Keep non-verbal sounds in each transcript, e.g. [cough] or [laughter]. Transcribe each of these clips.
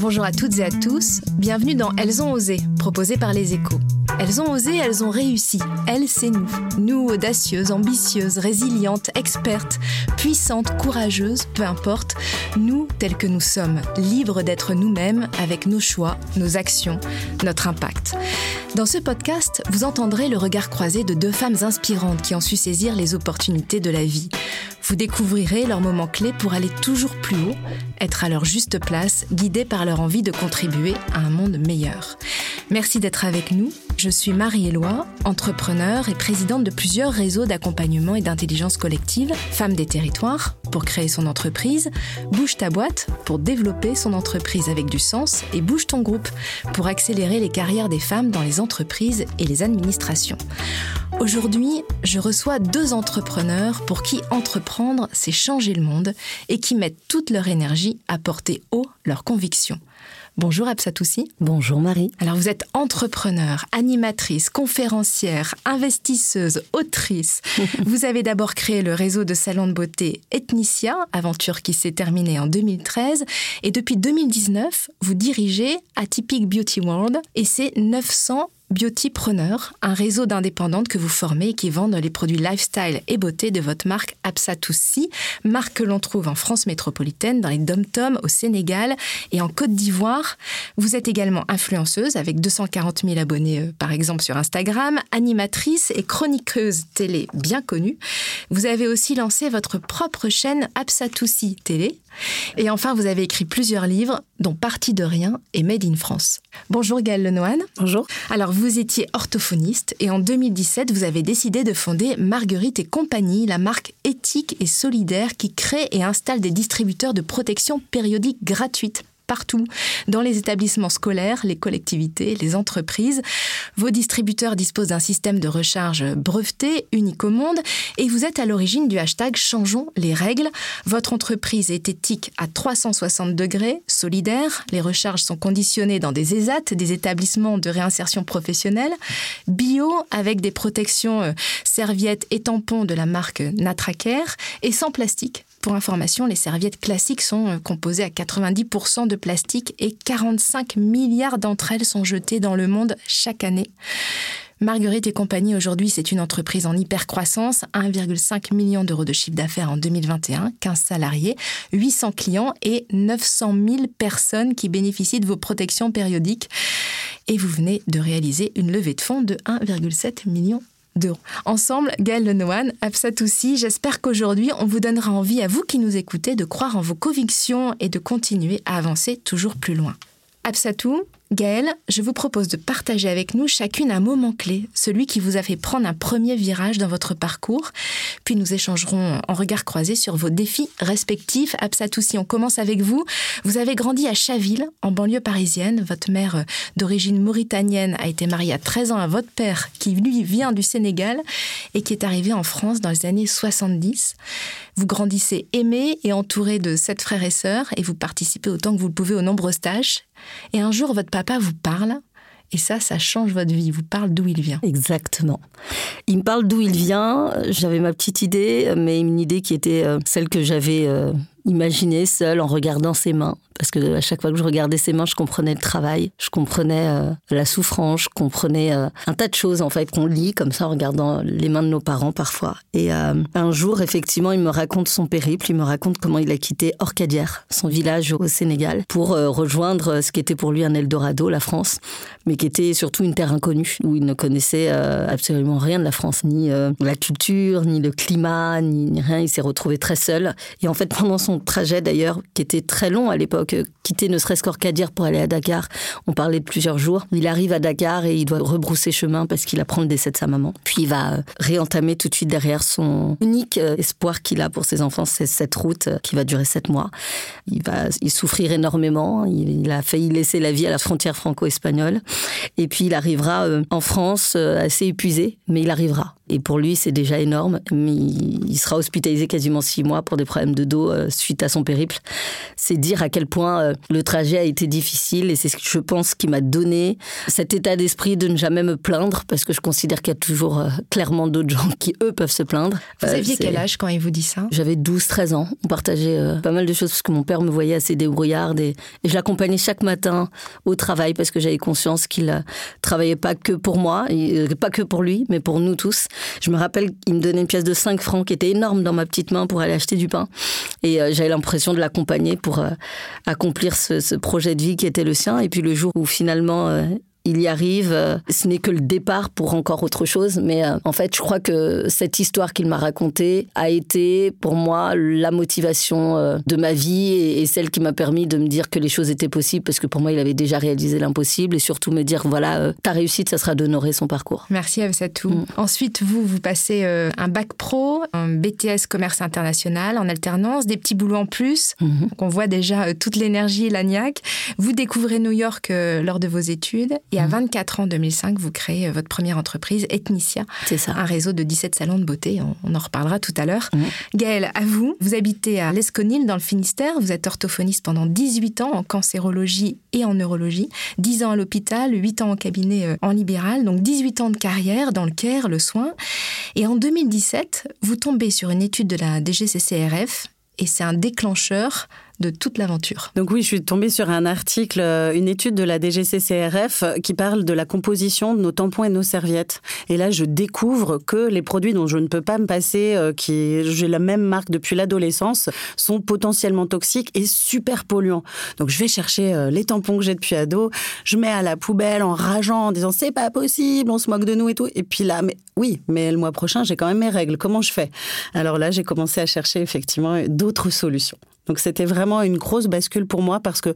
Bonjour à toutes et à tous, bienvenue dans Elles ont osé, proposé par les échos. Elles ont osé, elles ont réussi. Elles, c'est nous. Nous, audacieuses, ambitieuses, résilientes, expertes, puissantes, courageuses, peu importe. Nous, tels que nous sommes, libres d'être nous-mêmes avec nos choix, nos actions, notre impact. Dans ce podcast, vous entendrez le regard croisé de deux femmes inspirantes qui ont su saisir les opportunités de la vie. Vous découvrirez leurs moments clés pour aller toujours plus haut, être à leur juste place, guidés par leur envie de contribuer à un monde meilleur. Merci d'être avec nous. Je suis Marie-Éloi, entrepreneur et présidente de plusieurs réseaux d'accompagnement et d'intelligence collective, Femmes des territoires, pour créer son entreprise, Bouge ta boîte, pour développer son entreprise avec du sens, et Bouge ton groupe, pour accélérer les carrières des femmes dans les entreprises et les administrations. Aujourd'hui, je reçois deux entrepreneurs pour qui entreprendre, c'est changer le monde et qui mettent toute leur énergie à porter haut leurs convictions. Bonjour Absatoussi. Bonjour Marie. Alors vous êtes entrepreneur, animatrice, conférencière, investisseuse, autrice. [laughs] vous avez d'abord créé le réseau de salons de beauté Ethnicia, aventure qui s'est terminée en 2013. Et depuis 2019, vous dirigez Atypic Beauty World et c'est 900 Beautypreneur, un réseau d'indépendantes que vous formez et qui vendent les produits lifestyle et beauté de votre marque Absatoussi, marque que l'on trouve en France métropolitaine, dans les dom-toms, au Sénégal et en Côte d'Ivoire. Vous êtes également influenceuse avec 240 000 abonnés euh, par exemple sur Instagram, animatrice et chroniqueuse télé bien connue. Vous avez aussi lancé votre propre chaîne Absatoussi Télé. Et enfin, vous avez écrit plusieurs livres, dont Partie de rien et Made in France. Bonjour Gaëlle Lenoine. Bonjour. Alors, vous étiez orthophoniste et en 2017, vous avez décidé de fonder Marguerite et compagnie, la marque éthique et solidaire qui crée et installe des distributeurs de protection périodique gratuite partout, dans les établissements scolaires, les collectivités, les entreprises. Vos distributeurs disposent d'un système de recharge breveté, unique au monde, et vous êtes à l'origine du hashtag Changeons les règles. Votre entreprise est éthique à 360 degrés, solidaire. Les recharges sont conditionnées dans des ESAT, des établissements de réinsertion professionnelle, bio, avec des protections euh, serviettes et tampons de la marque Natracare, et sans plastique pour information, les serviettes classiques sont euh, composées à 90% de plastique et 45 milliards d'entre elles sont jetées dans le monde chaque année. Marguerite et compagnie, aujourd'hui, c'est une entreprise en hyper-croissance, 1,5 million d'euros de chiffre d'affaires en 2021, 15 salariés, 800 clients et 900 000 personnes qui bénéficient de vos protections périodiques. Et vous venez de réaliser une levée de fonds de 1,7 million Ensemble, Gaëlle Lenoine, Absatoussi, j'espère qu'aujourd'hui, on vous donnera envie à vous qui nous écoutez de croire en vos convictions et de continuer à avancer toujours plus loin. Absatou, Gaëlle, je vous propose de partager avec nous chacune un moment clé, celui qui vous a fait prendre un premier virage dans votre parcours. Puis nous échangerons en regard croisé sur vos défis respectifs. Absatoussi, on commence avec vous. Vous avez grandi à Chaville, en banlieue parisienne. Votre mère, euh, d'origine mauritanienne, a été mariée à 13 ans à votre père, qui lui vient du Sénégal et qui est arrivé en France dans les années 70. Vous grandissez aimé et entouré de sept frères et sœurs et vous participez autant que vous le pouvez aux nombreuses tâches. Et un jour, votre papa vous parle et ça, ça change votre vie. Il vous parle d'où il vient. Exactement. Il me parle d'où il vient. J'avais ma petite idée, mais une idée qui était euh, celle que j'avais imaginée seule en regardant ses mains parce que à chaque fois que je regardais ses mains, je comprenais le travail, je comprenais euh, la souffrance, je comprenais euh, un tas de choses en fait qu'on lit comme ça en regardant les mains de nos parents parfois. Et euh, un jour, effectivement, il me raconte son périple, il me raconte comment il a quitté Orcadière, son village au Sénégal, pour rejoindre ce qui était pour lui un Eldorado, la France, mais qui était surtout une terre inconnue où il ne connaissait absolument rien de la France, ni la culture, ni le climat, ni rien. Il s'est retrouvé très seul. Et en fait, pendant son trajet d'ailleurs, qui était très long à l'époque quitter ne serait-ce qu'Orcadir pour aller à Dakar. On parlait de plusieurs jours. Il arrive à Dakar et il doit rebrousser chemin parce qu'il apprend le décès de sa maman. Puis il va euh, réentamer tout de suite derrière son unique euh, espoir qu'il a pour ses enfants, c'est cette route euh, qui va durer sept mois. Il va il souffrir énormément. Il, a failli laisser la vie à la frontière franco-espagnole. Et puis il arrivera en France assez épuisé, mais il arrivera. Et pour lui, c'est déjà énorme. Mais il sera hospitalisé quasiment six mois pour des problèmes de dos euh, suite à son périple. C'est dire à quel point euh, le trajet a été difficile et c'est ce que je pense qui m'a donné cet état d'esprit de ne jamais me plaindre parce que je considère qu'il y a toujours euh, clairement d'autres gens qui, eux, peuvent se plaindre. Vous aviez quel âge quand il vous dit ça? J'avais 12-13 ans. On partageait pas mal de choses parce que mon père me voyait assez débrouillarde et, et je l'accompagnais chaque matin au travail parce que j'avais conscience qu'il travaillait pas que pour moi, et, pas que pour lui, mais pour nous tous. Je me rappelle qu'il me donnait une pièce de 5 francs qui était énorme dans ma petite main pour aller acheter du pain. Et euh, j'avais l'impression de l'accompagner pour euh, accomplir ce, ce, projet de vie qui était le sien. Et puis le jour où finalement euh, il y arrive. Euh, ce n'est que le départ pour encore autre chose. Mais euh, en fait, je crois que cette histoire qu'il m'a racontée a été pour moi la motivation euh, de ma vie et celle qui m'a permis de me dire que les choses étaient possibles parce que pour moi, il avait déjà réalisé l'impossible et surtout me dire voilà, ta réussite, ça sera d'honorer son parcours. Merci Avsatou. Mm. Ensuite, vous, vous passez un bac pro, un BTS commerce international en alternance, des petits boulots en plus. Mm-hmm. Donc on voit déjà toute l'énergie et l'agnac. Vous découvrez New York lors de vos études et et à 24 mmh. ans, 2005, vous créez euh, votre première entreprise, Ethnicia. C'est ça. Un réseau de 17 salons de beauté. On, en reparlera tout à l'heure. Mmh. Gaëlle, à vous. Vous habitez à l'Esconil, dans le Finistère. Vous êtes orthophoniste pendant 18 ans en cancérologie et en neurologie. 10 ans à l'hôpital, 8 ans en cabinet euh, en libéral. Donc 18 ans de carrière dans le care, le soin. Et en 2017, vous tombez sur une étude de la DGCCRF et c'est un déclencheur de toute l'aventure. Donc oui, je suis tombée sur un article, euh, une étude de la DGCCRF euh, qui parle de la composition de nos tampons et nos serviettes. Et là, je découvre que les produits dont je ne peux pas me passer, euh, qui j'ai la même marque depuis l'adolescence, sont potentiellement toxiques et super polluants. Donc je vais chercher les tampons que j'ai depuis ado, je mets à la poubelle en rageant, en disant c'est pas possible, on se moque de nous et tout. Et puis là, mais oui, mais le mois prochain, j'ai quand même mes règles. Comment je fais? Alors là, j'ai commencé à chercher effectivement d'autres solutions. Donc c'était vraiment une grosse bascule pour moi parce que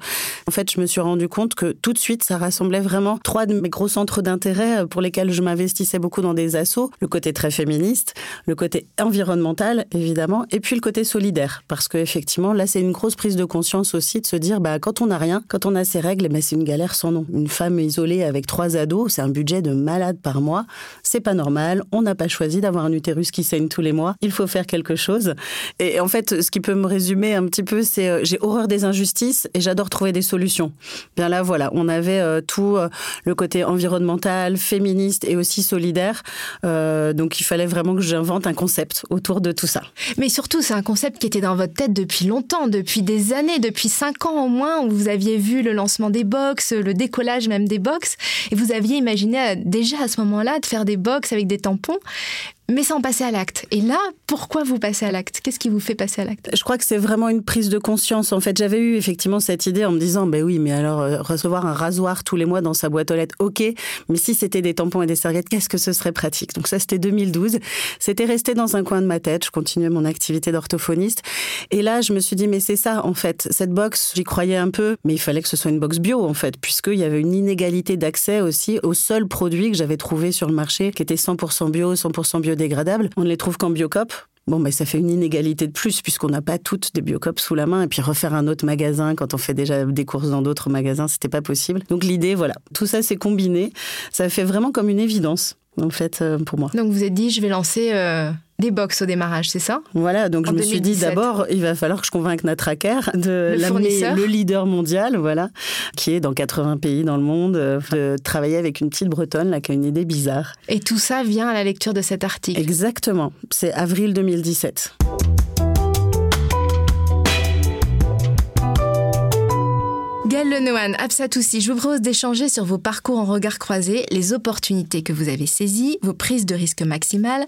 en fait je me suis rendu compte que tout de suite ça rassemblait vraiment trois de mes gros centres d'intérêt euh, pour lesquels je m'investissais beaucoup dans des assos, le côté très féministe, le côté environnemental évidemment et puis le côté solidaire. Parce que effectivement là c'est une grosse prise de conscience aussi de se dire bah quand on n'a rien, quand on a ses règles, bah, c'est une galère sans nom. Une femme isolée avec trois ados, c'est un budget de malade par mois, c'est pas normal, on n'a pas choisi d'avoir un utérus qui saigne tous les mois, il faut faire quelque chose. Et en fait ce qui peut me résumer un petit peu, c'est euh, j'ai horreur des injustices et j'adore trouver des solutions. Bien là, voilà, on avait euh, tout euh, le côté environnemental, féministe et aussi solidaire. donc il fallait vraiment que j'invente un concept autour de tout ça. Mais surtout, c'est un concept qui était dans votre tête depuis longtemps, depuis des années, depuis cinq ans au moins, où vous aviez vu le lancement des box, le décollage même des box, et vous aviez imaginé déjà à ce moment-là de faire des box avec des tampons mais sans passer à l'acte. Et là, pourquoi vous passez à l'acte? Qu'est-ce qui vous fait passer à l'acte? Je crois que c'est vraiment une prise de conscience. En fait, j'avais eu effectivement cette idée en me disant, ben oui, mais alors euh, recevoir un rasoir tous les mois dans sa boîte aux lettres, ok, mais si c'était des tampons et des serviettes, qu'est-ce que ce serait pratique? Donc ça, c'était 2012. C'était resté dans un coin de ma tête. Je continuais mon activité d'orthophoniste. Et là, je me suis dit, mais c'est ça, en fait. Cette box, j'y croyais un peu, mais il fallait que ce soit une box bio, en fait, puisqu'il y avait une inégalité d'accès aussi aux seuls produits que j'avais trouvés sur le marché, qui étaient 100% bio, 100% biodégradable On ne les trouve qu'en biocop. Bon, mais ça fait une inégalité de plus puisqu'on n'a pas toutes des biocopes sous la main et puis refaire un autre magasin quand on fait déjà des courses dans d'autres magasins, c'était pas possible. Donc l'idée, voilà, tout ça s'est combiné. Ça fait vraiment comme une évidence en fait, euh, pour moi. Donc vous êtes dit, je vais lancer euh, des box au démarrage, c'est ça? Voilà, donc je me suis dit d'abord, il va falloir que je convainque Natraker de l'amener le leader mondial, voilà, qui est dans 80 pays dans le monde, euh, de travailler avec une petite bretonne là, qui a une idée bizarre. Et tout ça vient à la lecture de cet article Exactement, c'est avril 2017. Gaël Lenohan, Absatoussi, je vous propose d'échanger sur vos parcours en regard croisé, les opportunités que vous avez saisies, vos prises de risque maximales,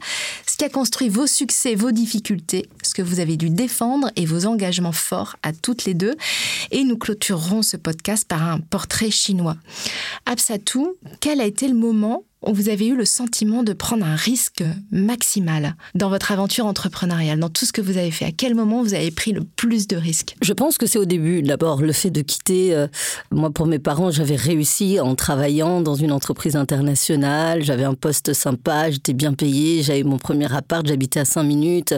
ce qui a construit vos succès, vos difficultés, ce que vous avez dû défendre et vos engagements forts à toutes les deux. Et nous clôturerons ce podcast par un portrait chinois. Absatou, quel a été le moment vous avez eu le sentiment de prendre un risque maximal dans votre aventure entrepreneuriale, dans tout ce que vous avez fait À quel moment vous avez pris le plus de risques? Je pense que c'est au début. D'abord, le fait de quitter. Euh, moi, pour mes parents, j'avais réussi en travaillant dans une entreprise internationale. J'avais un poste sympa, j'étais bien payé, j'avais mon premier appart, j'habitais à 5 minutes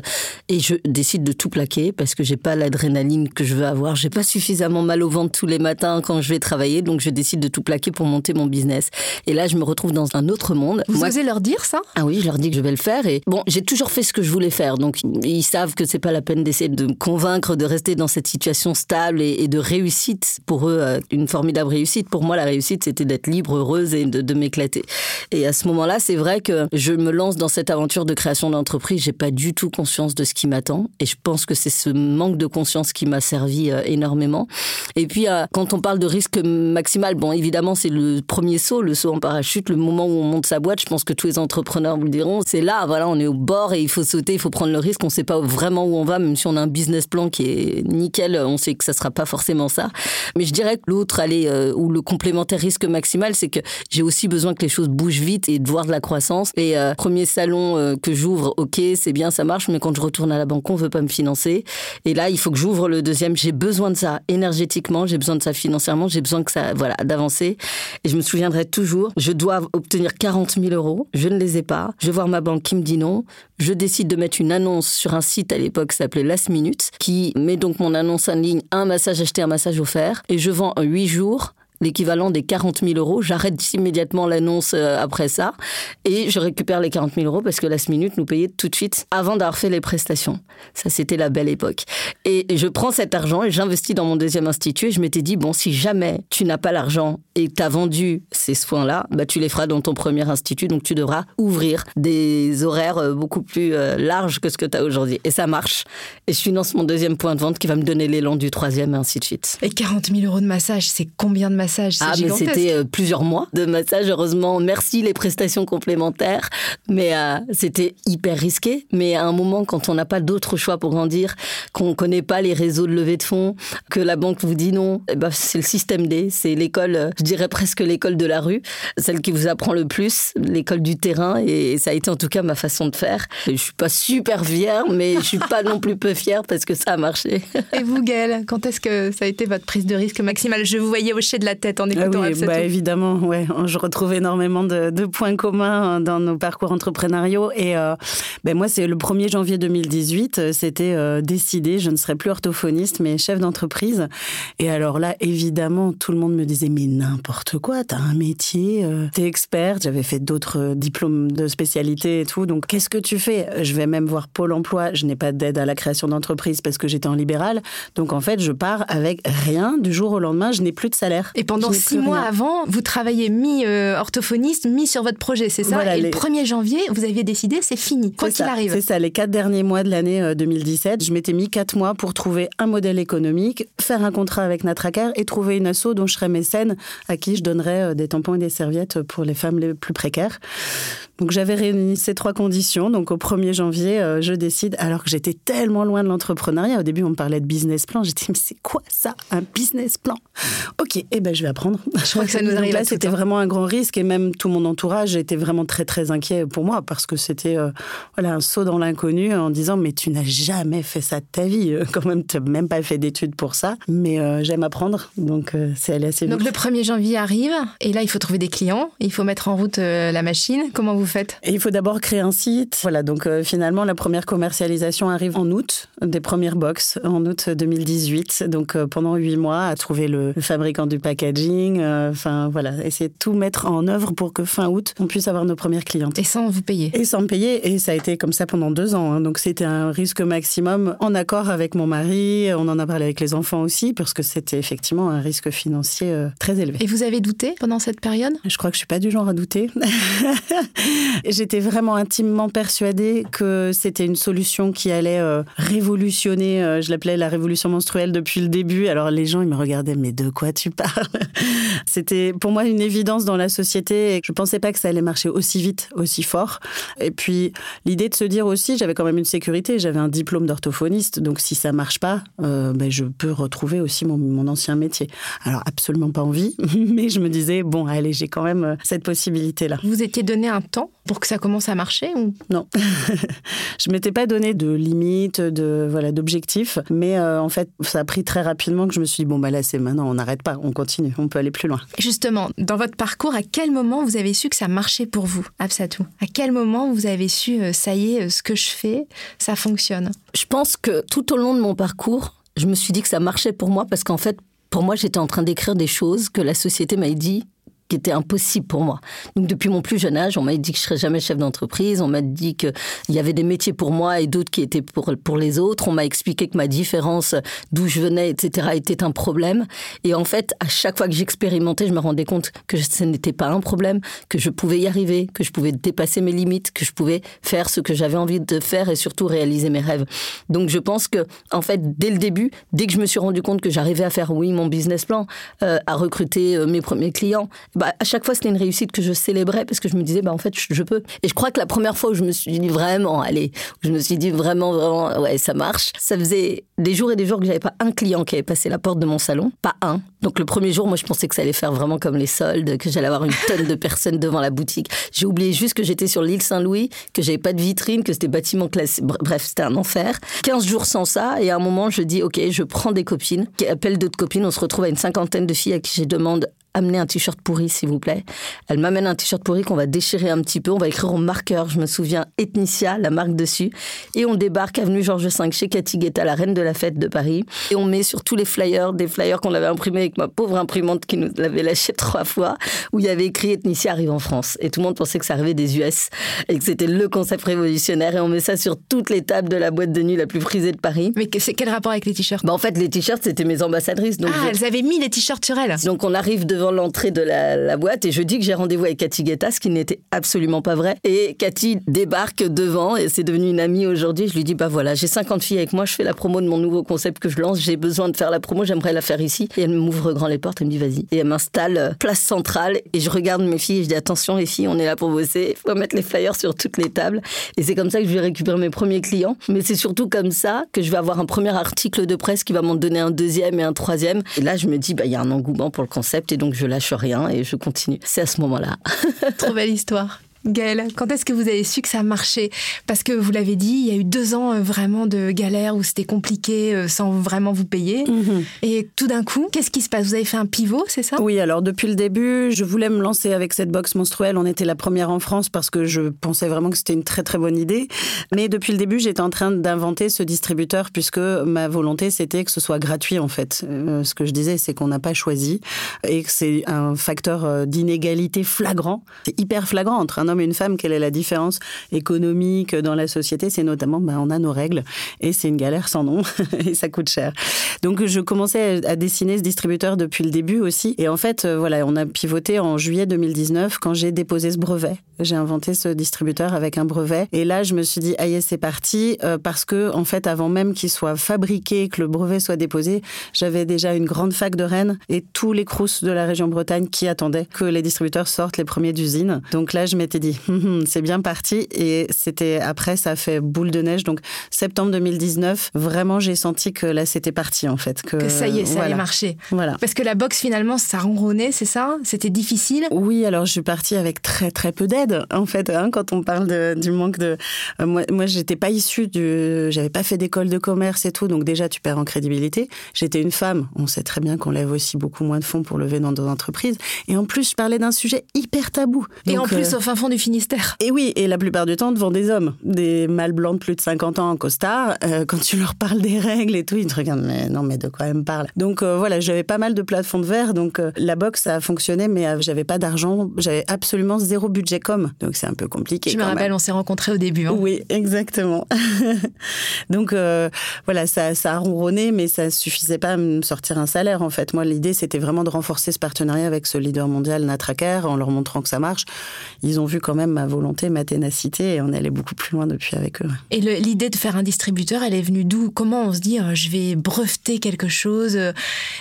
et je décide de tout plaquer parce que j'ai pas l'adrénaline que je veux avoir. J'ai pas suffisamment mal au ventre tous les matins quand je vais travailler, donc je décide de tout plaquer pour monter mon business. Et là, je me retrouve dans un autre monde. Vous osez leur dire ça? Ah oui, je leur dis que je vais le faire. Et bon, j'ai toujours fait ce que je voulais faire, donc ils savent que c'est pas la peine d'essayer de me convaincre de rester dans cette situation stable et, de réussite. Pour eux, euh, une formidable réussite. Pour moi, la réussite, c'était d'être libre, heureuse et de, de m'éclater. Et à ce moment-là, c'est vrai que je me lance dans cette aventure de création d'entreprise. J'ai pas du tout conscience de ce qui m'attend. Et je pense que c'est ce manque de conscience qui m'a servi euh, énormément. Et puis, euh, quand on parle de risque maximal, bon, évidemment, c'est le premier saut, le saut en parachute, le moment où on monte sa boîte. Je pense que tous les entrepreneurs vous le diront. C'est là, voilà, on est au bord et il faut sauter, il faut prendre le risque. On sait pas vraiment où on va, même si on a un business plan qui est nickel, on sait que ça sera pas forcément ça. Mais je dirais que l'autre, aller euh, ou le complémentaire risque maximal, c'est que j'ai aussi besoin que les choses bougent vite et de voir de la croissance. Et premier salon que j'ouvre, ok, c'est bien, ça marche, mais quand je retourne à la banque, on veut pas me financer. Et là, il faut que j'ouvre le deuxième. J'ai besoin de ça énergétiquement, j'ai besoin de ça financièrement, j'ai besoin que ça, voilà, d'avancer. Et je me souviendrai toujours, je dois obtenir 40 000 euros, je ne les ai pas. Je vais voir ma banque qui me dit non. Je décide de mettre une annonce sur un site à l'époque qui s'appelait Last Minute, qui met donc mon annonce en ligne, un massage acheté, un massage offert. Et je vends en 8 jours l'équivalent des 40 000 euros. J'arrête immédiatement l'annonce euh, après ça et je récupère les 40 000 euros parce que Last Minute nous payait tout de suite avant d'avoir fait les prestations. Ça, c'était la belle époque. Et je prends cet argent et j'investis dans mon deuxième institut et je m'étais dit, bon, si jamais tu n'as pas l'argent et tu as vendu ces soins-là, bah, tu les feras dans ton premier institut, donc tu devras ouvrir des horaires euh, beaucoup plus euh, larges que ce que tu as aujourd'hui. Et ça marche. Et je finance mon deuxième point de vente qui va me donner l'élan du troisième et ainsi de suite. Et 40 000 euros de massage, c'est combien de massages Ah, mais c'était euh, plusieurs mois de massage. Heureusement, merci les prestations complémentaires. Mais c'était hyper risqué. Mais à un moment, quand on n'a pas d'autre choix pour grandir, qu'on ne connaît pas les réseaux de levée de fonds, que la banque vous dit non, eh ben, c'est le système D, c'est l'école dirais presque l'école de la rue, celle qui vous apprend le plus, l'école du terrain, et ça a été en tout cas ma façon de faire. Je suis pas super fière, mais je suis pas non plus peu fière parce que ça a marché. Et vous, Gaëlle, quand est-ce que ça a été votre prise de risque maximale? Je vous voyais hocher de la tête en écoutant ah oui, bah évidemment, ouais. Je retrouve énormément de, points communs dans nos parcours entrepreneuriaux. Et euh, ben moi, c'est le 1er janvier 2018, c'était euh, décidé, je ne serai plus orthophoniste, mais chef d'entreprise. Et alors là, évidemment, tout le monde me disait, mais n'importe quoi, t'as un métier, euh, t'es experte, j'avais fait d'autres euh, diplômes de spécialité et tout, donc qu'est-ce que tu fais? Je vais même voir Pôle emploi, je n'ai pas d'aide à la création d'entreprise parce que j'étais en libéral, donc en fait je pars avec rien, du jour au lendemain je n'ai plus de salaire. Et pendant six mois avant, vous travaillez mi-orthophoniste, mi sur votre projet, c'est ça Et le 1er janvier, vous aviez décidé, c'est fini, quoi qu'il arrive. C'est ça, les quatre derniers mois de l'année 2017, euh, je m'étais mis quatre mois pour trouver un modèle économique, faire un contrat avec Natracar et trouver une asso dont je serais mécène à qui je donnerais euh, des tampons et des serviettes pour les femmes les plus précaires. Donc j'avais réuni ces trois conditions. Donc au 1er janvier, euh, je décide, alors que j'étais tellement loin de l'entrepreneuriat. Au début, on me parlait de business plan. J'étais, mais c'est quoi ça, un business plan? Ok, eh ben je vais apprendre. Je crois que ça [laughs] nous arrive. là, c'était vraiment un grand risque et même tout mon entourage était vraiment très très inquiet pour moi parce que c'était euh, voilà un saut dans l'inconnu en disant mais tu n'as jamais fait ça de ta vie, quand même tu n'as même pas fait d'études pour ça. Mais j'aime apprendre, donc c'est allé assez vite. Donc le 1er janvier arrive et là il faut trouver des clients, il faut mettre en route la machine. Comment vous faites? Il faut d'abord créer un site. Voilà, donc euh, finalement, la première commercialisation arrive en août, des premières box, en août 2018. Donc euh, pendant huit mois, à trouver le, fabricant du packaging, euh, enfin voilà, essayer de tout mettre en œuvre pour que fin août, on puisse avoir nos premières clientes. Et sans vous payer? Et sans me payer. Et ça a été comme ça pendant deux ans. Hein. Donc c'était un risque maximum en accord avec mon mari. On en a parlé avec les enfants aussi, parce que c'était effectivement un risque financier très élevé. Et vous avez douté pendant cette période? Je crois que je suis pas du genre à douter. [laughs] J'étais vraiment intimement persuadée que c'était une solution qui allait euh, révolutionner, euh, je l'appelais la révolution menstruelle depuis le début. Alors les gens, ils me regardaient, mais de quoi tu parles? [laughs] C'était pour moi une évidence dans la société et je pensais pas que ça allait marcher aussi vite, aussi fort. Et puis l'idée de se dire aussi, j'avais quand même une sécurité, j'avais un diplôme d'orthophoniste, donc si ça marche pas, euh, ben, je peux retrouver aussi mon, mon ancien métier. Alors absolument pas envie, [laughs] mais je me disais, bon, allez, j'ai quand même cette possibilité-là. Vous étiez donné un temps temps pour que ça commence à marcher ou... Non. [laughs] je m'étais pas donné de limite, de voilà, d'objectifs. Mais euh, en fait, ça a pris très rapidement que je me suis dit, bon, bah là, c'est maintenant, on n'arrête pas, on continue, on peut aller plus loin. Justement, dans votre parcours, à quel moment vous avez su que ça marchait pour vous, Absatou? À quel moment vous avez su, euh, ça y est, ce que je fais, ça fonctionne? Je pense que tout au long de mon parcours, je me suis dit que ça marchait pour moi parce qu'en fait, pour moi, j'étais en train d'écrire des choses que la société m'a dit qui était impossible pour moi. Donc depuis mon plus jeune âge, on m'a dit que je serais jamais chef d'entreprise, on m'a dit qu'il y avait des métiers pour moi et d'autres qui étaient pour, pour les autres, on m'a expliqué que ma différence d'où je venais, etc., était un problème. Et en fait, à chaque fois que j'expérimentais, je me rendais compte que ce n'était pas un problème, que je pouvais y arriver, que je pouvais dépasser mes limites, que je pouvais faire ce que j'avais envie de faire et surtout réaliser mes rêves. Donc je pense que, en fait, dès le début, dès que je me suis rendu compte que j'arrivais à faire, oui, mon business plan, euh, à recruter euh, mes premiers clients, bah, à chaque fois, c'était une réussite que je célébrais parce que je me disais, bah, en fait, je, peux. Et je crois que la première fois où je me suis dit vraiment, allez, où je me suis dit vraiment, vraiment, ouais, ça marche, ça faisait des jours et des jours que j'avais pas un client qui avait passé la porte de mon salon, pas un. Donc le premier jour, moi, je pensais que ça allait faire vraiment comme les soldes, que j'allais avoir une tonne de [laughs] personnes devant la boutique. J'ai oublié juste que j'étais sur l'île Saint-Louis, que j'avais pas de vitrine, que c'était bâtiment classé. Bref, c'était un enfer. 15 jours sans ça, et à un moment, je dis, OK, je prends des copines, qui appellent d'autres copines, on se retrouve à une cinquantaine de filles à qui je demande amener un t-shirt pourri, s'il vous plaît. Elle m'amène un t-shirt pourri qu'on va déchirer un petit peu. On va écrire au marqueur, je me souviens, Ethnicia, la marque dessus. Et on débarque avenue Georges V chez Cathy Guetta, la reine de la fête de Paris. Et on met sur tous les flyers, des flyers qu'on avait imprimés avec ma pauvre imprimante qui nous l'avait lâché [laughs] trois fois, où il y avait écrit Ethnicia arrive en France. Et tout le monde pensait que ça arrivait des US et que c'était le concept révolutionnaire. Et on met ça sur toutes les tables de la boîte de nuit la plus prisée de Paris. Mais c'est quel rapport avec les t-shirts? Bah En fait, les t-shirts, c'était mes ambassadrices. Donc ah, elles avaient mis les t-shirts sur elles. Donc on arrive devant l'entrée de la, boîte et je dis que j'ai rendez-vous avec Cathy Guetta, ce qui n'était absolument pas vrai. Et Cathy débarque devant et c'est devenu une amie aujourd'hui. Je lui dis, bah voilà, j'ai 50 filles avec moi, je fais la promo de mon nouveau concept que je lance, j'ai besoin de faire la promo, j'aimerais la faire ici. Et elle m'ouvre grand les portes, elle me dit, vas-y. Et elle m'installe euh, place centrale et je regarde mes filles et je dis, attention les filles, on est là pour bosser, il faut mettre les flyers sur toutes les tables. Et c'est comme ça que je vais récupérer mes premiers clients. Mais c'est surtout comme ça que je vais avoir un premier article de presse qui va m'en donner un deuxième et un troisième. Et là, je me dis, bah, il y a un engouement pour le concept et donc je lâche rien et je continue. C'est à ce moment-là. Trop belle histoire. Gaëlle, quand est-ce que vous avez su que ça marchait? Parce que vous l'avez dit, il y a eu deux ans euh, vraiment de galère où c'était compliqué euh, sans vraiment vous payer. Mhm. Et tout d'un coup, qu'est-ce qui se passe? Vous avez fait un pivot, c'est ça? Oui, alors depuis le début, je voulais me lancer avec cette box menstruelle. On était la première en France parce que je pensais vraiment que c'était une très très bonne idée. Mais depuis le début, j'étais en train d'inventer ce distributeur puisque ma volonté c'était que ce soit gratuit en fait. Euh, ce que je disais, c'est qu'on n'a pas choisi et que c'est un facteur d'inégalité flagrant. C'est hyper flagrant entre un homme une femme, quelle est la différence économique dans la société? C'est notamment, ben, on a nos règles et c'est une galère sans nom [laughs] et ça coûte cher. Donc je commençais à dessiner ce distributeur depuis le début aussi. Et en fait, euh, voilà, on a pivoté en juillet 2019 quand j'ai déposé ce brevet. J'ai inventé ce distributeur avec un brevet. Et là, je me suis dit, aïe, c'est parti, euh, parce que, en fait, avant même qu'il soit fabriqué, que le brevet soit déposé, j'avais déjà une grande fac de Rennes et tous les crous de la région Bretagne qui attendaient que les distributeurs sortent les premiers d'usine. Donc là, je m'étais dit, [laughs] Hum, hum, c'est bien parti. Et c'était après, ça a fait boule de neige. Donc, septembre 2019, vraiment, j'ai senti que là, c'était parti, en fait. Que, ça y est, ça allait marcher. Voilà. Parce que la boxe, finalement, ça ronronnait, c'est ça? C'était difficile? Oui, alors je suis partie avec très, très peu d'aide, en fait, hein, quand on parle du manque de. Euh, moi, moi j'étais pas issue du. J'avais pas fait d'école de commerce et tout. Donc, déjà, tu perds en crédibilité. J'étais une femme. On sait très bien qu'on lève aussi beaucoup moins de fonds pour lever dans nos entreprises. Et en plus, je parlais d'un sujet hyper tabou. et en plus, euh, au fin fond du Finistère. Et oui, et la plupart du temps devant des hommes, des mâles blancs de plus de 50 ans en costard. Euh, quand tu leur parles des règles et tout, ils te regardent, mais non, mais de quoi elle me parle Donc euh, voilà, j'avais pas mal de plafonds de verre, donc la boxe ça a fonctionné, mais j'avais pas d'argent, j'avais absolument zéro budget com, donc c'est un peu compliqué. Je me rappelle, on s'est rencontrés au début. Hein. Oui, exactement. [laughs] donc voilà, ça, ça a ronronné, mais ça suffisait pas à me sortir un salaire en fait. Moi, l'idée c'était vraiment de renforcer ce partenariat avec ce leader mondial Natracker en leur montrant que ça marche. Ils ont vu quand même ma volonté, ma ténacité, et on est allé beaucoup plus loin depuis avec eux. Et l'idée de faire un distributeur, elle est venue d'où? Comment on se dit, euh, je vais breveter quelque chose? Euh,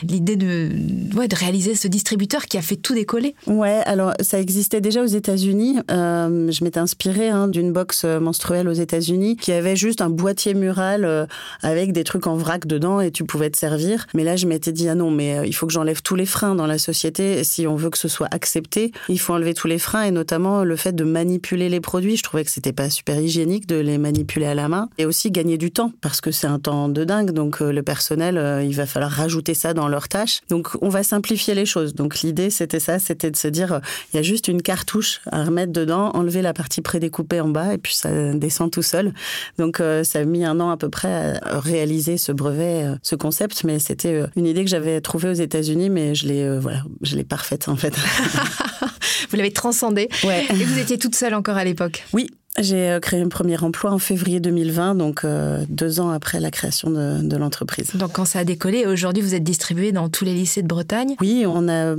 L'idée de, ouais, de réaliser ce distributeur qui a fait tout décoller? Ouais, alors ça existait déjà aux États-Unis. Euh, je m'étais inspirée hein, d'une box menstruelle aux États-Unis qui avait juste un boîtier mural euh, avec des trucs en vrac dedans et tu pouvais te servir. Mais là, je m'étais dit ah non, mais il faut que j'enlève tous les freins dans la société si on veut que ce soit accepté. Il faut enlever tous les freins et notamment le fait de manipuler les produits. Je trouvais que c'était pas super hygiénique de les manipuler à la main et aussi gagner du temps parce que c'est un temps de dingue. Donc le personnel, il va falloir rajouter ça dans leurs tâches. Donc on va simplifier les choses. Donc l'idée c'était ça, c'était de se dire il y a juste une cartouche à remettre dedans, enlever la partie prédécoupée en bas et puis ça descend tout seul. Donc euh, ça a mis un an à peu près à réaliser ce brevet, euh, ce concept, mais c'était euh, une idée que j'avais trouvée aux États-Unis, mais je l'ai voilà, je l'ai parfaite en fait. [laughs] vous l'avez transcendée. Ouais. Et vous étiez toute seule encore à l'époque? Oui, j'ai euh, créé un premier emploi en février 2020, donc euh, deux ans après la création de, de l'entreprise. Donc quand ça a décollé, aujourd'hui vous êtes distribué dans tous les lycées de Bretagne? Oui, on a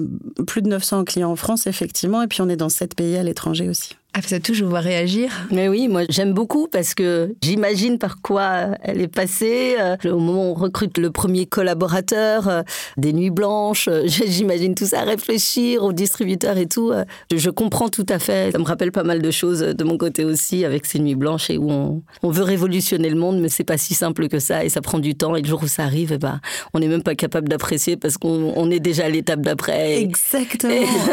plus de 900 clients en France, effectivement, et puis on est dans sept pays à l'étranger aussi. Ah, ça touche, je vois réagir. Mais oui, moi j'aime beaucoup parce que j'imagine par quoi elle est passée. Euh, au moment où on recrute le premier collaborateur, euh, des nuits blanches, euh, [laughs] j'imagine tout ça, réfléchir aux distributeurs et tout. Je comprends tout à fait. Ça me rappelle pas mal de choses de mon côté aussi avec ces nuits blanches et où on, on veut révolutionner le monde, mais c'est pas si simple que ça et ça prend du temps. Et le jour où ça arrive, eh ben, on n'est même pas capable d'apprécier parce qu'on est déjà à l'étape d'après. Exactement.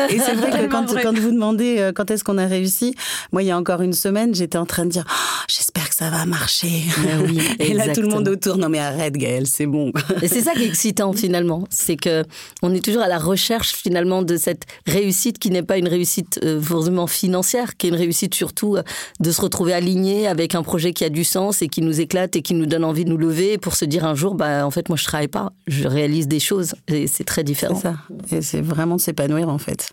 Et c'est vrai que [laughs] quand, quand vous demandez quand est-ce qu'on a réussi, moi, il y a encore une semaine, j'étais en train de dire oh, J'espère que ça va marcher. Oui, [laughs] et là, tout le monde autour Non, mais arrête, Gaëlle, c'est bon. [laughs] Et c'est ça qui est excitant, finalement. C'est que on est toujours à la recherche, finalement, de cette réussite qui n'est pas une réussite euh, forcément financière, qui est une réussite surtout euh, de se retrouver aligné avec un projet qui a du sens et qui nous éclate et qui nous donne envie de nous lever pour se dire un jour bah, En fait, moi, je travaille pas, je réalise des choses. Et c'est très différent. C'est ça. Et c'est vraiment de s'épanouir, en fait.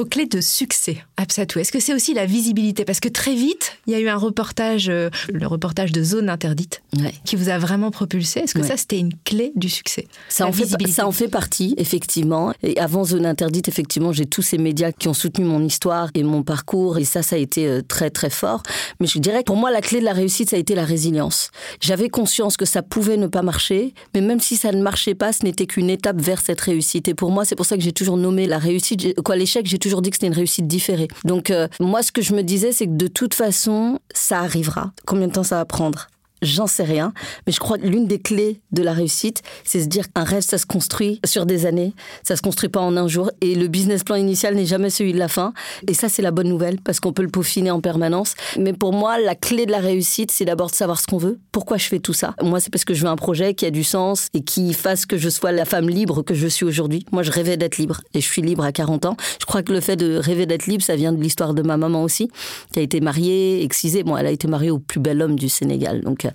Vos clés de succès, Absatou? Est-ce que c'est aussi la visibilité? Parce que très vite, il y a eu un reportage, euh, le reportage de Zone Interdite, qui vous a vraiment propulsé. Est-ce que ça, c'était une clé du succès? Ça en, fait, ça en fait partie, effectivement. Et avant Zone Interdite, effectivement, j'ai tous ces médias qui ont soutenu mon histoire et mon parcours. Et ça, ça a été euh, très, très fort. Mais je dirais que pour moi, la clé de la réussite, ça a été la résilience. J'avais conscience que ça pouvait ne pas marcher, mais même si ça ne marchait pas, ce n'était qu'une étape vers cette réussite. Et pour moi, c'est pour ça que j'ai toujours nommé la réussite, quoi, l'échec, j'ai toujours toujours dit que c'était une réussite différée. Donc euh, moi, ce que je me disais, c'est que de toute façon, ça arrivera. Combien de temps ça va prendre? J'en sais rien, mais je crois que l'une des clés de la réussite, c'est se dire qu'un rêve, ça se construit sur des années, ça se construit pas en un jour, et le business plan initial n'est jamais celui de la fin. Et ça, c'est la bonne nouvelle, parce qu'on peut le peaufiner en permanence. Mais pour moi, la clé de la réussite, c'est d'abord de savoir ce qu'on veut, pourquoi je fais tout ça? Moi, c'est parce que je veux un projet qui a du sens et qui fasse que je sois la femme libre que je suis aujourd'hui. Moi, je rêvais d'être libre, et je suis libre à 40 ans. Je crois que le fait de rêver d'être libre, ça vient de l'histoire de ma maman aussi, qui a été mariée, excisée. Bon, elle a été mariée au plus bel homme du Sénégal, donc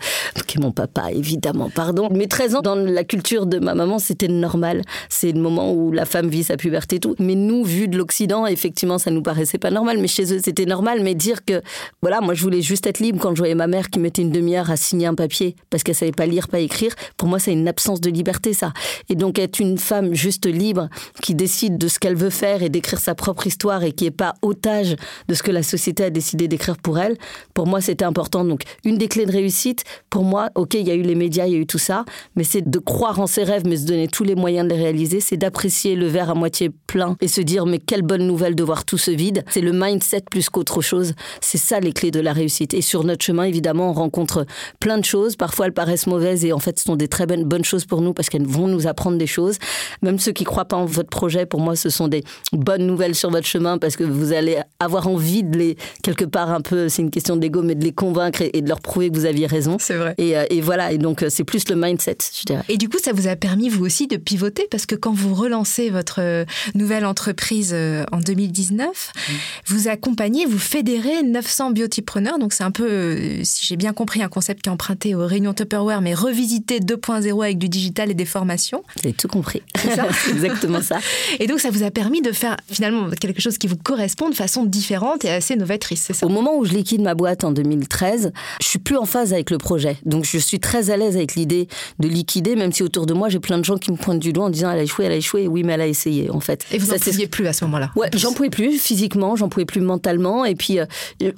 qui est mon papa, évidemment, pardon. Mais 13 ans, dans la culture de ma maman, c'était normal. C'est le moment où la femme vit sa puberté et tout. Mais nous, vu de l'Occident, effectivement, ça nous paraissait pas normal. Mais chez eux, c'était normal. Mais dire que, voilà, moi, je voulais juste être libre quand je voyais ma mère qui mettait une demi-heure à signer un papier parce qu'elle savait pas lire, pas écrire. Pour moi, c'est une absence de liberté, ça. Et donc, être une femme juste libre qui décide de ce qu'elle veut faire et d'écrire sa propre histoire et qui est pas otage de ce que la société a décidé d'écrire pour elle, pour moi, c'était important. Donc, une des clés de réussite, pour moi, ok, il y a eu les médias, il y a eu tout ça, mais c'est de croire en ses rêves, mais se donner tous les moyens de les réaliser, c'est d'apprécier le verre à moitié plein et se dire, mais quelle bonne nouvelle de voir tout ce vide. C'est le mindset plus qu'autre chose. C'est ça les clés de la réussite. Et sur notre chemin, évidemment, on rencontre plein de choses. Parfois, elles paraissent mauvaises et en fait, ce sont des très bonnes, choses pour nous parce qu'elles vont nous apprendre des choses. Même ceux qui croient pas en votre projet, pour moi, ce sont des bonnes nouvelles sur votre chemin parce que vous allez avoir envie de les, quelque part un peu, c'est une question d'ego, mais de les convaincre et de leur prouver que vous aviez raison. C'est vrai. Et, euh, et, voilà, et donc euh, c'est plus le mindset, je dirais. Et du coup, ça vous a permis, vous aussi, de pivoter, parce que quand vous relancez votre euh, nouvelle entreprise en 2019, mmh. vous accompagnez, vous fédérez 900 biotipreneurs, donc c'est un peu, si j'ai bien compris, un concept qui est emprunté aux réunions Tupperware, mais revisité 2.0 avec du digital et des formations. J'ai tout compris. C'est ça [laughs] exactement ça. [laughs] Et donc, ça vous a permis de faire finalement quelque chose qui vous correspond de façon différente et assez novatrice, c'est ça? Au moment où je liquide ma boîte en 2013, je suis plus en phase avec le projet. Donc, je suis très à l'aise avec l'idée de liquider, même si autour de moi, j'ai plein de gens qui me pointent du doigt en disant elle a échoué, elle a échoué. Oui, mais elle a essayé, en fait. Et vous n'en pouviez plus à ce moment-là Ouais, j'en pouvais plus physiquement, j'en pouvais plus mentalement. Et puis, euh,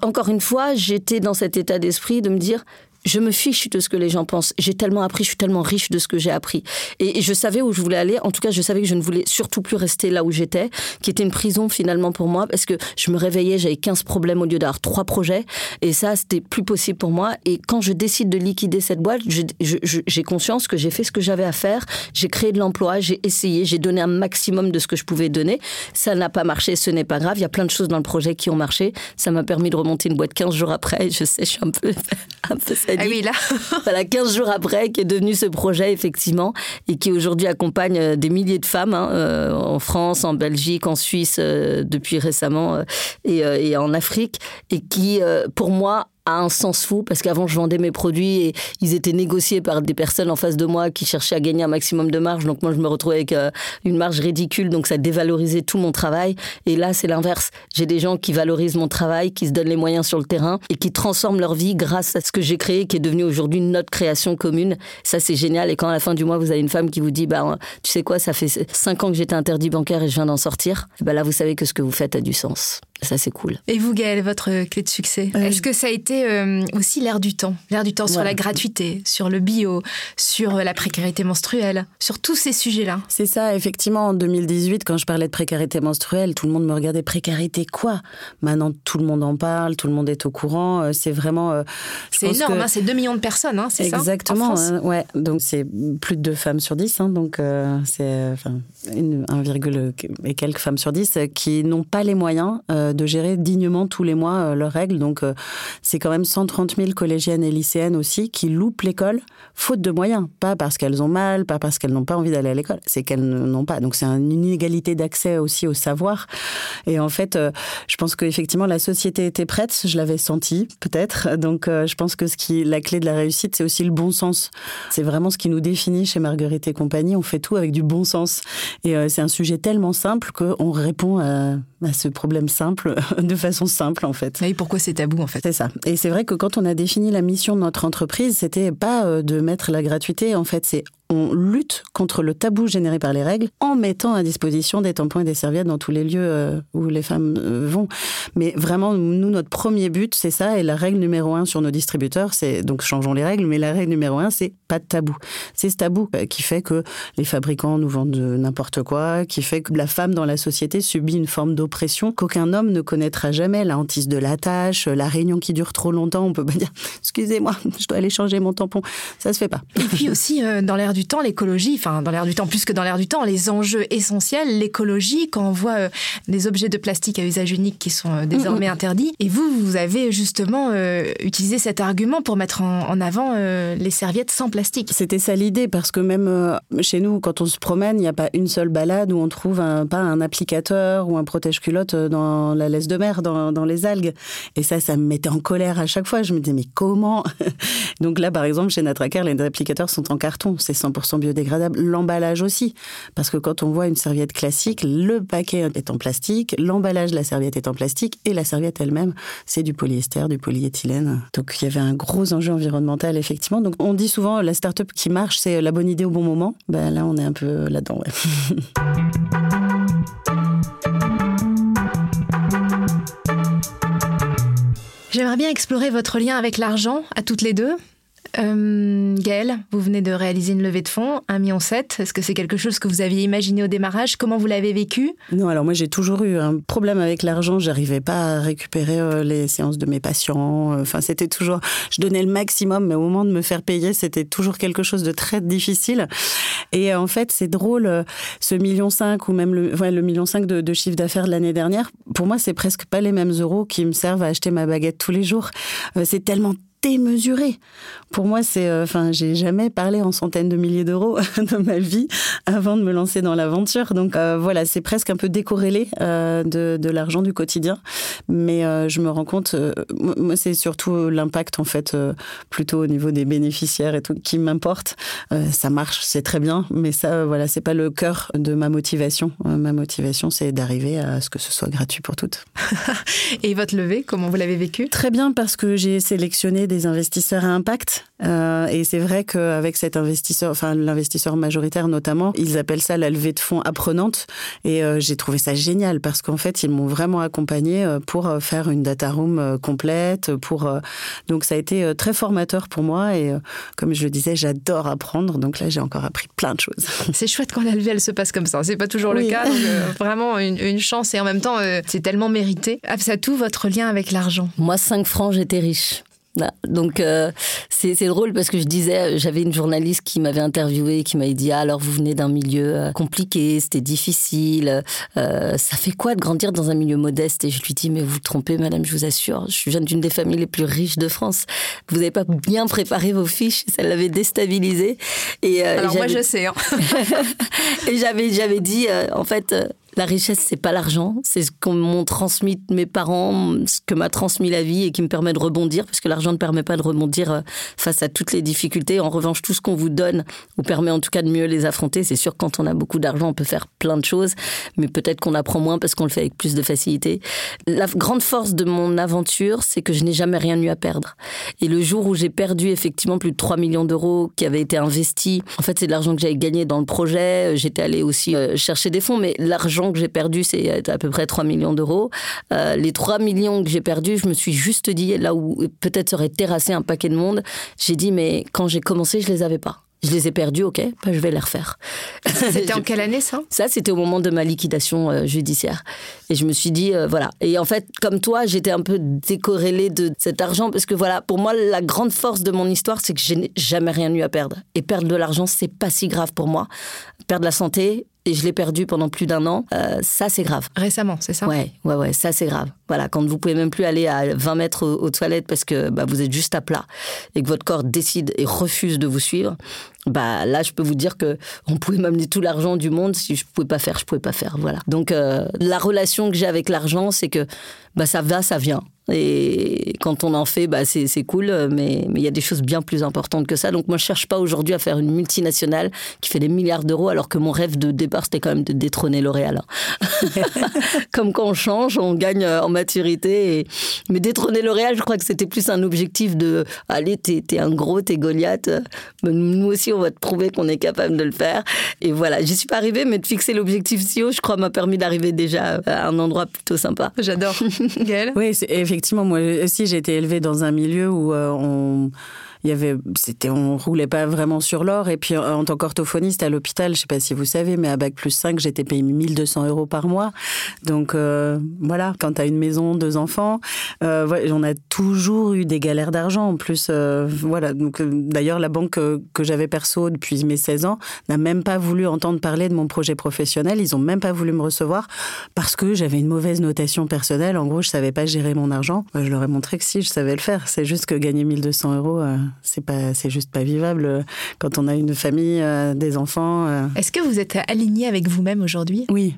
encore une fois, j'étais dans cet état d'esprit de me dire je me fiche de ce que les gens pensent. J'ai tellement appris, je suis tellement riche de ce que j'ai appris. Et, je savais où je voulais aller. En tout cas, je savais que je ne voulais surtout plus rester là où j'étais, qui était une prison finalement pour moi, parce que je me réveillais, j'avais 15 problèmes au lieu d'avoir trois projets. Et ça, c'était plus possible pour moi. Et quand je décide de liquider cette boîte, j'ai conscience que j'ai fait ce que j'avais à faire. J'ai créé de l'emploi, j'ai essayé, j'ai donné un maximum de ce que je pouvais donner. Ça n'a pas marché, ce n'est pas grave. Il y a plein de choses dans le projet qui ont marché. Ça m'a permis de remonter une boîte 15 jours après. Je sais, je suis un peu, [laughs] un peu Ah oui, là. [laughs] voilà, 15 jours après, qui est devenu ce projet, effectivement, et qui aujourd'hui accompagne euh, des milliers de femmes hein, euh, en France, en Belgique, en Suisse, euh, depuis récemment, et, et, en Afrique, et qui, pour moi, a un sens fou parce qu'avant je vendais mes produits et ils étaient négociés par des personnes en face de moi qui cherchaient à gagner un maximum de marge. Donc moi je me retrouvais avec euh, une marge ridicule, donc ça dévalorisait tout mon travail. Et là c'est l'inverse. J'ai des gens qui valorisent mon travail, qui se donnent les moyens sur le terrain et qui transforment leur vie grâce à ce que j'ai créé, qui est devenu aujourd'hui notre création commune. Ça c'est génial. Et quand à la fin du mois vous avez une femme qui vous dit bah tu sais quoi, ça fait cinq ans que j'étais interdit bancaire et je viens d'en sortir, bah là vous savez que ce que vous faites a du sens. Ça, c'est cool. Et vous, Gaëlle, votre clé de succès euh, Est-ce que ça a été euh, aussi l'air du temps L'air du temps sur la gratuité, sur le bio, sur la précarité menstruelle, sur tous ces sujets-là C'est ça, effectivement. En 2018, quand je parlais de précarité menstruelle, tout le monde me regardait précarité quoi? Maintenant, tout le monde en parle, tout le monde est au courant. Euh, c'est vraiment. c'est énorme, hein, c'est 2 millions de personnes, hein, c'est ça Exactement, hein, ouais. Donc, c'est plus de 2 femmes sur 10. Hein, donc, c'est enfin, 1, et quelques femmes sur 10 qui n'ont pas les moyens de gérer dignement tous les mois euh, leurs règles. Donc, euh, c'est quand même 130 000 collégiennes et lycéennes aussi qui loupent l'école faute de moyens. Pas parce qu'elles ont mal, pas parce qu'elles n'ont pas envie d'aller à l'école, c'est qu'elles n'ont pas. Donc, c'est une inégalité d'accès aussi au savoir. Et en fait, euh, je pense qu'effectivement, la société était prête. Je l'avais senti, peut-être. Donc, je pense que ce qui, la clé de la réussite, c'est aussi le bon sens. C'est vraiment ce qui nous définit chez Marguerite et compagnie. On fait tout avec du bon sens. Et c'est un sujet tellement simple qu'on répond à à ce problème simple, [laughs] de façon simple en fait. Et pourquoi c'est tabou en fait? C'est ça. Et c'est vrai que quand on a défini la mission de notre entreprise, c'était pas euh, de mettre la gratuité, en fait, c'est on lutte contre le tabou généré par les règles en mettant à disposition des tampons et des serviettes dans tous les lieux euh, où les femmes euh, vont. Mais vraiment, nous, notre premier but, c'est ça. Et la règle numéro un sur nos distributeurs, c'est donc changeons les règles, mais la règle numéro un, c'est pas de tabou. C'est ce tabou euh, qui fait que les fabricants nous vendent n'importe quoi, qui fait que la femme dans la société subit une forme d'oppression qu'aucun homme ne connaîtra jamais. La hantise de la tâche, la réunion qui dure trop longtemps, on peut pas dire [laughs] excusez-moi, [laughs] je dois aller changer mon tampon. Ça se fait pas. Et puis aussi, dans l'air du temps, l'écologie, enfin dans l'air du temps plus que dans l'air du temps, les enjeux essentiels, l'écologie, quand on voit euh, des objets de plastique à usage unique qui sont euh, désormais interdits. Et vous, vous avez justement euh, utilisé cet argument pour mettre en, avant les serviettes sans plastique. C'était ça l'idée, parce que même chez nous, quand on se promène, il n'y a pas une seule balade où on trouve un, pas un applicateur ou un protège-culotte dans la laisse de mer, dans, dans les algues. Et ça, ça me mettait en colère à chaque fois. Je me disais, mais comment? [laughs] Donc là, par exemple, chez Natracker, les applicateurs sont en carton. C'est 100% biodégradable. L'emballage aussi. Parce que quand on voit une serviette classique, le paquet est en plastique, l'emballage de la serviette est en plastique et la serviette elle-même, c'est du polyester, du polyéthylène. Donc il y avait un gros enjeu environnemental, effectivement. Donc on dit souvent la start-up qui marche, c'est la bonne idée au bon moment. Ben là, on est un peu là-dedans. [laughs] J'aimerais bien explorer votre lien avec l'argent à toutes les deux. Euh, Gaëlle, vous venez de réaliser une levée de fonds, 1,7 million. Est-ce que c'est quelque chose que vous aviez imaginé au démarrage? Comment vous l'avez vécu? Non, alors moi j'ai toujours eu un problème avec l'argent. J'arrivais pas à récupérer euh, les séances de mes patients. Enfin, c'était toujours. Je donnais le maximum, mais au moment de me faire payer, c'était toujours quelque chose de très difficile. Et euh, en fait, c'est drôle, euh, ce million 5 ou même le, ouais, le million 5 de, de chiffre d'affaires de l'année dernière. Pour moi, c'est presque pas les mêmes euros qui me servent à acheter ma baguette tous les jours. C'est tellement démesuré. Pour moi, c'est, euh, enfin, j'ai jamais parlé en centaines de milliers d'euros [laughs] dans ma vie avant de me lancer dans l'aventure. Donc euh, voilà, c'est presque un peu décorrélé euh, de, de l'argent du quotidien, mais je me rends compte, moi, c'est surtout l'impact en fait, plutôt au niveau des bénéficiaires et tout, qui m'importe. ça marche, c'est très bien, mais ça, voilà, c'est pas le cœur de ma motivation. ma motivation, c'est d'arriver à ce que ce soit gratuit pour toutes. [laughs] et votre levée, comment vous l'avez vécu? Très bien parce que j'ai sélectionné des investisseurs à impact. Euh, et c'est vrai qu'avec cet investisseur, enfin l'investisseur majoritaire notamment, ils appellent ça la levée de fonds apprenante. Et euh, j'ai trouvé ça génial parce qu'en fait, ils m'ont vraiment accompagné euh, pour faire une data room complète. Pour donc ça a été très formateur pour moi. Et comme je le disais, j'adore apprendre. Donc là, j'ai encore appris plein de choses. [laughs] C'est chouette quand la levée elle se passe comme ça. C'est pas toujours le cas. Donc, [laughs] vraiment une, une, chance et en même temps, c'est tellement mérité. tout votre lien avec l'argent? Moi, 5 francs, j'étais riche. Donc euh, c'est drôle parce que je disais, j'avais une journaliste qui m'avait interviewé, qui m'avait dit ah, alors vous venez d'un milieu euh, compliqué, c'était difficile, euh, ça fait quoi de grandir dans un milieu modeste? Et je lui dis mais vous vous trompez madame, je vous assure, je viens d'une des familles les plus riches de France. Vous n'avez pas bien préparé vos fiches, ça l'avait déstabilisé. Et alors moi je sais. Hein. [laughs] et j'avais j'avais dit en fait la richesse, c'est pas l'argent, c'est ce qu'on m'ont transmis mes parents, ce que m'a transmis la vie et qui me permet de rebondir, parce que l'argent ne permet pas de rebondir euh, face à toutes les difficultés. En revanche, tout ce qu'on vous donne vous permet en tout cas de mieux les affronter. C'est sûr, quand on a beaucoup d'argent, on peut faire plein de choses, mais peut-être qu'on apprend moins parce qu'on le fait avec plus de facilité. La grande force de mon aventure, c'est que je n'ai jamais rien eu à perdre. Et le jour où j'ai perdu effectivement plus de 3 millions d'euros qui avaient été investis, en fait, c'est de l'argent que j'avais gagné dans le projet. J'étais allée aussi euh, chercher des fonds, mais l'argent que j'ai perdu, c'est à peu près 3 millions d'euros. Euh, les 3 millions que j'ai perdus, je me suis juste dit, là où peut-être serait terrassé un paquet de monde, j'ai dit, mais quand j'ai commencé, je les avais pas. Je les ai perdus, ok, bah, je vais les refaire. C'était en [laughs] quelle année ça? Ça, c'était au moment de ma liquidation euh, judiciaire. Et je me suis dit, euh, voilà. Et en fait, comme toi, j'étais un peu décorrélée de cet argent parce que voilà, pour moi, la grande force de mon histoire, c'est que je n'ai jamais rien eu à perdre. Et perdre de l'argent, c'est pas si grave pour moi. Perdre la santé, et je l'ai perdu pendant plus d'un an, euh, ça c'est grave. Récemment, c'est ça? Ouais, ouais, ouais, ça c'est grave. Voilà, quand vous pouvez même plus aller à 20 mètres aux, toilettes parce que bah, vous êtes juste à plat et que votre corps décide et refuse de vous suivre, bah là je peux vous dire que on pouvait m'amener tout l'argent du monde si je pouvais pas faire, je pouvais pas faire. Voilà. Donc euh, la relation que j'ai avec l'argent, c'est que bah ça va, ça vient. Et quand on en fait, bah c'est cool, mais il y a des choses bien plus importantes que ça. Donc moi, je cherche pas aujourd'hui à faire une multinationale qui fait des milliards d'euros, alors que mon rêve de départ, c'était quand même de détrôner L'Oréal. Hein. [laughs] Comme quand on change, on gagne euh, en maturité. Et... Mais détrôner L'Oréal, je crois que c'était plus un objectif de allez, t'es es un gros, t'es Goliath. Nous aussi, on va te prouver qu'on est capable de le faire. Et voilà, j'y suis pas arrivée, mais de fixer l'objectif si haut, je crois, m'a permis d'arriver déjà à un endroit plutôt sympa. J'adore. [laughs] Gaëlle? Oui, effectivement moi aussi, j'ai été élevée dans un milieu où euh, on il y avait, c'était, on roulait pas vraiment sur l'or. Et puis, en tant qu'orthophoniste à l'hôpital, je sais pas si vous savez, mais à bac plus 5, j'étais payé 1200 euros par mois. Donc, euh, voilà, quand tu une maison, deux enfants, euh, on a toujours eu des galères d'argent. En plus, euh, voilà. Donc, d'ailleurs, la banque que j'avais perso depuis mes 16 ans n'a même pas voulu entendre parler de mon projet professionnel. Ils ont même pas voulu me recevoir parce que j'avais une mauvaise notation personnelle. En gros, je savais pas gérer mon argent. Je leur ai montré que si, je savais le faire. C'est juste que gagner 1200 euros, c'est pas, c'est juste pas vivable euh, quand on a une famille, euh, des enfants. Euh. Est-ce que vous êtes aligné avec vous-même aujourd'hui? Oui.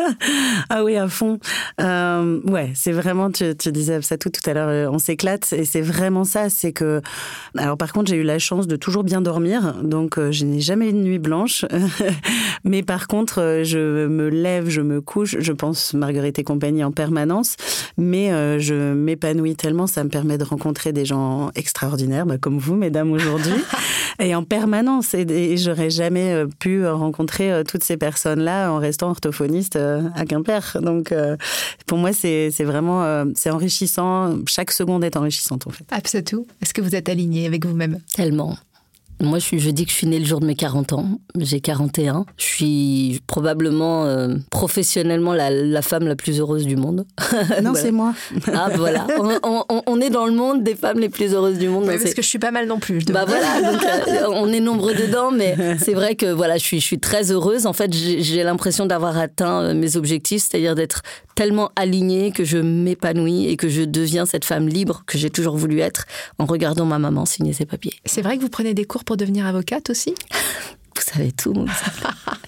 [laughs] ah oui, à fond. ouais, c'est vraiment, tu, tu disais ça tout tout à l'heure, on s'éclate et c'est vraiment ça. C'est que, alors par contre, j'ai eu la chance de toujours bien dormir, donc je n'ai jamais eu de nuit blanche. [laughs] Mais par contre, je me lève, je me couche, je pense Marguerite et compagnie en permanence, mais je m'épanouis tellement, ça me permet de rencontrer des gens extraordinaires, bah, comme vous, mesdames, aujourd'hui, [laughs] et en permanence. Et, j'aurais jamais euh, pu rencontrer euh, toutes ces personnes-là en restant orthophoniste euh, à Quimper. Donc, pour moi, c'est vraiment c'est enrichissant. Chaque seconde est enrichissante, en fait. Absolument. Est-ce que vous êtes aligné avec vous-même? Tellement. Moi, je, je, dis que je suis née le jour de mes 40 ans. J'ai 41. Je suis probablement euh, professionnellement la, la, femme la plus heureuse du monde. [laughs] Non, c'est moi. Ah, voilà. On, on, on, est dans le monde des femmes les plus heureuses du monde. Oui, parce que je suis pas mal non plus. Je bah voilà, donc, euh, [laughs] on est nombreux dedans, mais c'est vrai que voilà, je suis, je suis très heureuse. En fait, j'ai l'impression d'avoir atteint euh, mes objectifs, c'est-à-dire d'être tellement alignée que je m'épanouis et que je deviens cette femme libre que j'ai toujours voulu être en regardant ma maman signer ses papiers. C'est vrai que vous prenez des cours pour devenir avocate aussi? [laughs] Vous savez tout. [laughs]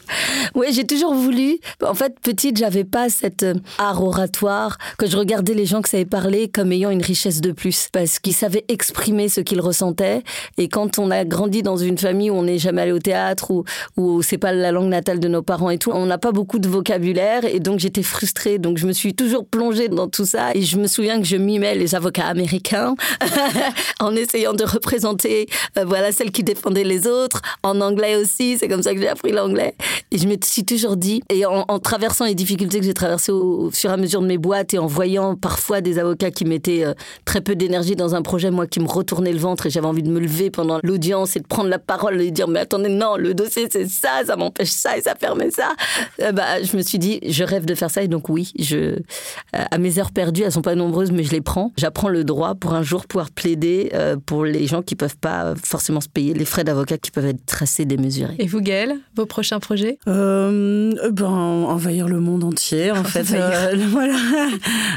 Oui, j'ai toujours voulu. En fait, petite, j'avais pas cette euh, art oratoire que je regardais les gens qui savaient parler comme ayant une richesse de plus parce qu'ils savaient exprimer ce qu'ils ressentaient. Et quand on a grandi dans une famille où on n'est jamais allé au théâtre ou où c'est pas la langue natale de nos parents et tout, on n'a pas beaucoup de vocabulaire et donc j'étais frustrée. Donc je me suis toujours plongée dans tout ça et je me souviens que je mimais les avocats américains [laughs] en essayant de représenter euh, voilà celle qui défendait les autres en anglais aussi. C'est comme ça que j'ai appris l'anglais. Et je me suis toujours dit, et en, traversant les difficultés que j'ai traversées au, fur et à mesure de mes boîtes et en voyant parfois des avocats qui mettaient euh, très peu d'énergie dans un projet, moi qui me retournait le ventre et j'avais envie de me lever pendant l'audience et de prendre la parole et de dire mais attendez non le dossier c'est ça, ça m'empêche ça et ça permet ça. Euh, bah je me suis dit je rêve de faire ça et donc oui je euh, à mes heures perdues elles sont pas nombreuses mais je les prends. J'apprends le droit pour un jour pouvoir plaider pour les gens qui peuvent pas forcément se payer les frais d'avocat qui peuvent être tracés Et vous Gaëlle, vos prochains projets? Euh, ben, envahir le monde entier, en [laughs] fait. Euh, [laughs] voilà.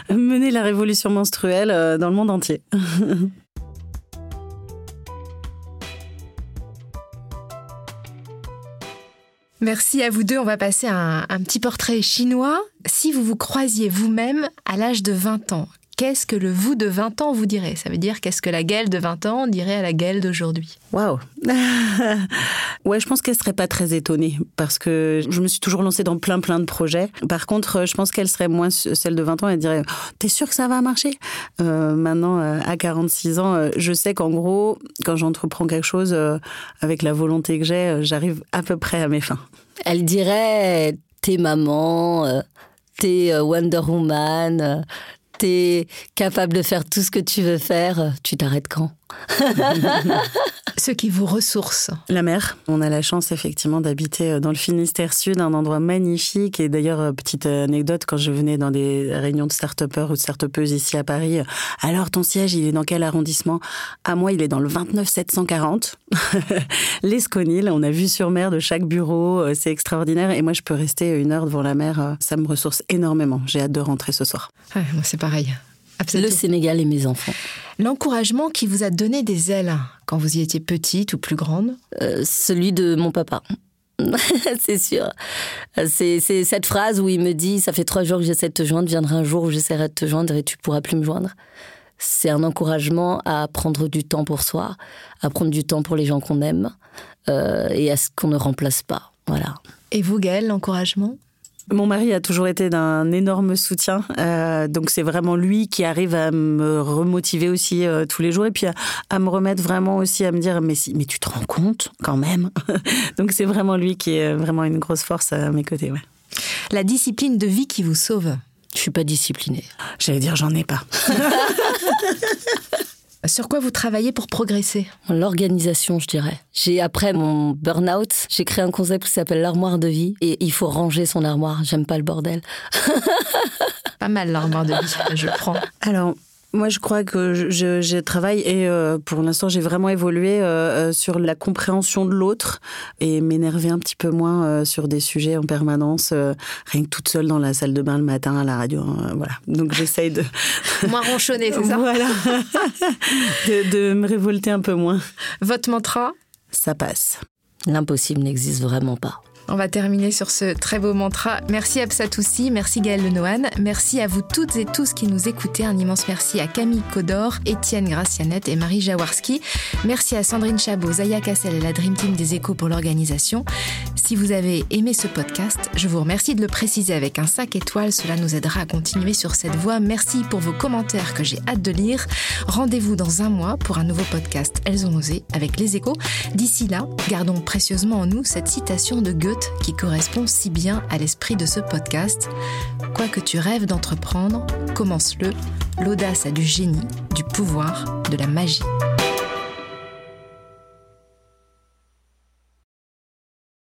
Mener la révolution menstruelle euh, dans le monde entier. [laughs] Merci à vous deux. On va passer à un, petit portrait chinois. Si vous vous croisiez vous-même à l'âge de 20 ans, qu'est-ce que le vous de 20 ans vous dirait? Ça veut dire qu'est-ce que la Gaëlle de 20 ans dirait à la Gaëlle d'aujourd'hui? Waouh [laughs] Ouais, je pense qu'elle serait pas très étonnée parce que je me suis toujours lancée dans plein plein de projets. Par contre, je pense qu'elle serait moins celle de 20 ans. Elle dirait T'es sûr que ça va marcher? Euh, Maintenant, euh, à 46 ans, euh, je sais qu'en gros, quand j'entreprends quelque chose avec la volonté que j'ai, j'arrive à peu près à mes fins. Elle dirait T'es maman, t'es Wonder Woman, t'es capable de faire tout ce que tu veux faire, tu t'arrêtes quand? [laughs] Ce qui vous ressource. La mer. On a la chance effectivement d'habiter euh, dans le Finistère Sud, un endroit magnifique. Et d'ailleurs, euh, petite anecdote, quand je venais dans des réunions de start-upers ou de start ici à Paris, euh, alors ton siège, il est dans quel arrondissement? À moi, il est dans le 29 740. [laughs] L'Esconil, on a vu sur mer de chaque bureau, c'est extraordinaire. Et moi, je peux rester une heure devant la mer, ça me ressource énormément. J'ai hâte de rentrer ce soir. moi, c'est pareil. Le Sénégal et mes enfants. L'encouragement qui vous a donné des ailes quand vous y étiez petite ou plus grande? Euh, Celui de mon papa. [laughs] c'est sûr. C'est cette phrase où il me dit Ça fait trois jours que j'essaie de te joindre, viendra un jour où j'essaierai de te joindre et tu pourras plus me joindre. C'est un encouragement à prendre du temps pour soi, à prendre du temps pour les gens qu'on aime euh, et à ce qu'on ne remplace pas. Voilà. Et vous, Gaëlle, l'encouragement? Mon mari a toujours été d'un énorme soutien, euh, donc c'est vraiment lui qui arrive à me remotiver aussi euh, tous les jours et puis à, me remettre vraiment aussi à me dire mais si, mais tu te rends compte quand même. [laughs] donc c'est vraiment lui qui est vraiment une grosse force à mes côtés. Ouais. La discipline de vie qui vous sauve? Je suis pas disciplinée. J'allais dire j'en ai pas. [laughs] Sur quoi vous travaillez pour progresser? L'organisation, je dirais. J'ai après mon burn-out, j'ai créé un concept qui s'appelle l'armoire de vie et il faut ranger son armoire. J'aime pas le bordel. [laughs] pas mal l'armoire de vie, je prends. Alors, moi, je crois que je, je travaille et euh, pour l'instant, j'ai vraiment évolué euh, euh, sur la compréhension de l'autre et m'énerver un petit peu moins sur des sujets en permanence, rien que toute seule dans la salle de bain le matin à la radio. Hein, voilà. Donc, j'essaye de. [laughs] moins ronchonner, c'est ça? Voilà. [laughs] de, de me révolter un peu moins. Votre mantra? Ça passe. L'impossible n'existe vraiment pas. On va terminer sur ce très beau mantra. Merci Absatoussi, merci Gaël Lenohan, merci à vous toutes et tous qui nous écoutez. Un immense merci à Camille Codor, Étienne Gracianette et Marie Jaworski. Merci à Sandrine Chabot, Zaya Cassel et la Dream Team des Échos pour l'organisation. Si vous avez aimé ce podcast, je vous remercie de le préciser avec un 5 étoiles. Cela nous aidera à continuer sur cette voie. Merci pour vos commentaires que j'ai hâte de lire. Rendez-vous dans un mois pour un nouveau podcast Elles ont osé avec les échos. D'ici là, gardons précieusement en nous cette citation de Goethe qui correspond si bien à l'esprit de ce podcast. Quoi que tu rêves d'entreprendre, commence-le. L'audace a du génie, du pouvoir, de la magie.